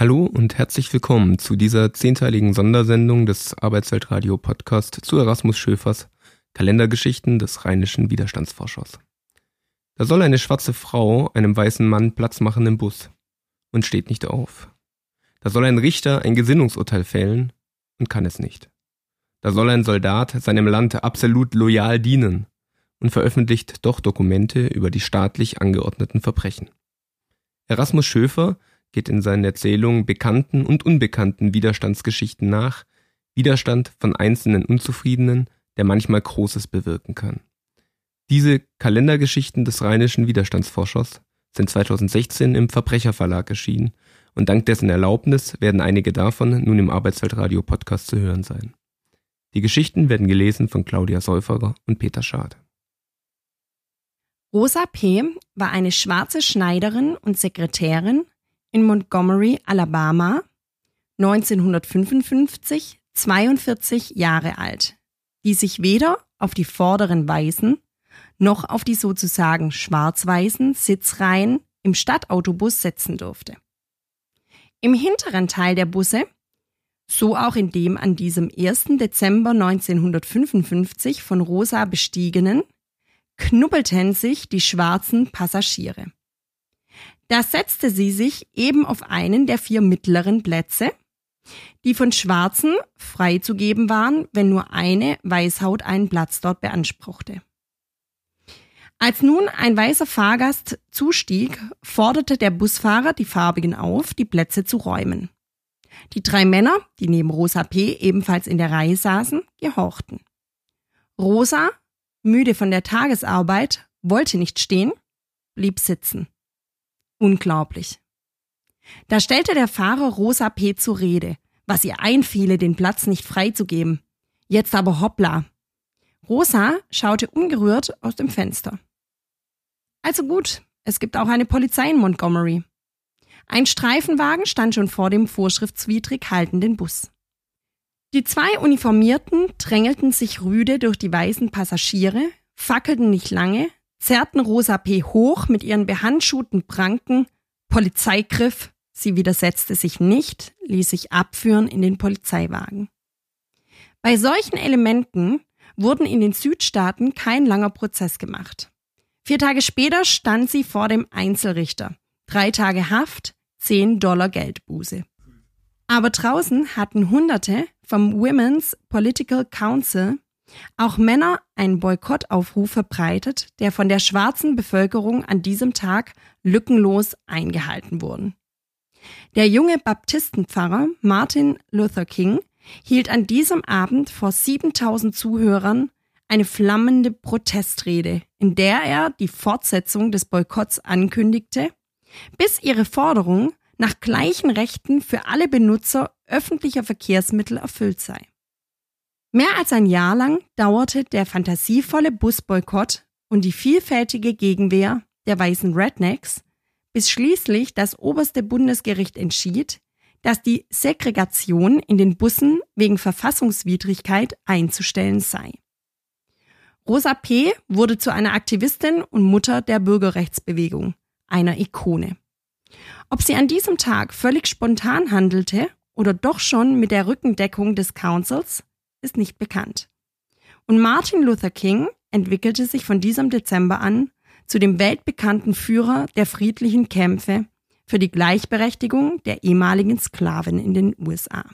Hallo und herzlich willkommen zu dieser zehnteiligen Sondersendung des Arbeitsweltradio Podcast zu Erasmus Schöfers Kalendergeschichten des rheinischen Widerstandsforschers. Da soll eine schwarze Frau einem weißen Mann Platz machen im Bus und steht nicht auf. Da soll ein Richter ein Gesinnungsurteil fällen und kann es nicht. Da soll ein Soldat seinem Land absolut loyal dienen und veröffentlicht doch Dokumente über die staatlich angeordneten Verbrechen. Erasmus Schöfer geht in seinen Erzählungen bekannten und unbekannten Widerstandsgeschichten nach, Widerstand von einzelnen Unzufriedenen, der manchmal Großes bewirken kann. Diese Kalendergeschichten des rheinischen Widerstandsforschers sind 2016 im Verbrecherverlag erschienen und dank dessen Erlaubnis werden einige davon nun im Arbeitsweltradio Podcast zu hören sein. Die Geschichten werden gelesen von Claudia Säuferer und Peter Schad. Rosa P. war eine schwarze Schneiderin und Sekretärin in Montgomery, Alabama, 1955, 42 Jahre alt, die sich weder auf die vorderen weißen noch auf die sozusagen schwarz-weißen Sitzreihen im Stadtautobus setzen durfte. Im hinteren Teil der Busse, so auch in dem an diesem 1. Dezember 1955 von Rosa bestiegenen, knubbelten sich die schwarzen Passagiere. Da setzte sie sich eben auf einen der vier mittleren Plätze, die von Schwarzen freizugeben waren, wenn nur eine Weißhaut einen Platz dort beanspruchte. Als nun ein weißer Fahrgast zustieg, forderte der Busfahrer die Farbigen auf, die Plätze zu räumen. Die drei Männer, die neben Rosa P. ebenfalls in der Reihe saßen, gehorchten. Rosa, müde von der Tagesarbeit, wollte nicht stehen, blieb sitzen. Unglaublich. Da stellte der Fahrer Rosa P. zur Rede, was ihr einfiele, den Platz nicht freizugeben. Jetzt aber hoppla. Rosa schaute ungerührt aus dem Fenster. Also gut, es gibt auch eine Polizei in Montgomery. Ein Streifenwagen stand schon vor dem vorschriftswidrig haltenden Bus. Die zwei Uniformierten drängelten sich rüde durch die weißen Passagiere, fackelten nicht lange, zerrten Rosa P. hoch mit ihren behandschuhten Pranken, Polizeigriff, sie widersetzte sich nicht, ließ sich abführen in den Polizeiwagen. Bei solchen Elementen wurden in den Südstaaten kein langer Prozess gemacht. Vier Tage später stand sie vor dem Einzelrichter. Drei Tage Haft, zehn Dollar Geldbuße. Aber draußen hatten Hunderte vom Women's Political Council auch Männer einen Boykottaufruf verbreitet, der von der schwarzen Bevölkerung an diesem Tag lückenlos eingehalten wurde. Der junge Baptistenpfarrer Martin Luther King hielt an diesem Abend vor 7000 Zuhörern eine flammende Protestrede, in der er die Fortsetzung des Boykotts ankündigte, bis ihre Forderung nach gleichen Rechten für alle Benutzer öffentlicher Verkehrsmittel erfüllt sei. Mehr als ein Jahr lang dauerte der fantasievolle Busboykott und die vielfältige Gegenwehr der weißen Rednecks, bis schließlich das oberste Bundesgericht entschied, dass die Segregation in den Bussen wegen Verfassungswidrigkeit einzustellen sei. Rosa P. wurde zu einer Aktivistin und Mutter der Bürgerrechtsbewegung, einer Ikone. Ob sie an diesem Tag völlig spontan handelte oder doch schon mit der Rückendeckung des Councils, ist nicht bekannt. Und Martin Luther King entwickelte sich von diesem Dezember an zu dem weltbekannten Führer der friedlichen Kämpfe für die Gleichberechtigung der ehemaligen Sklaven in den USA.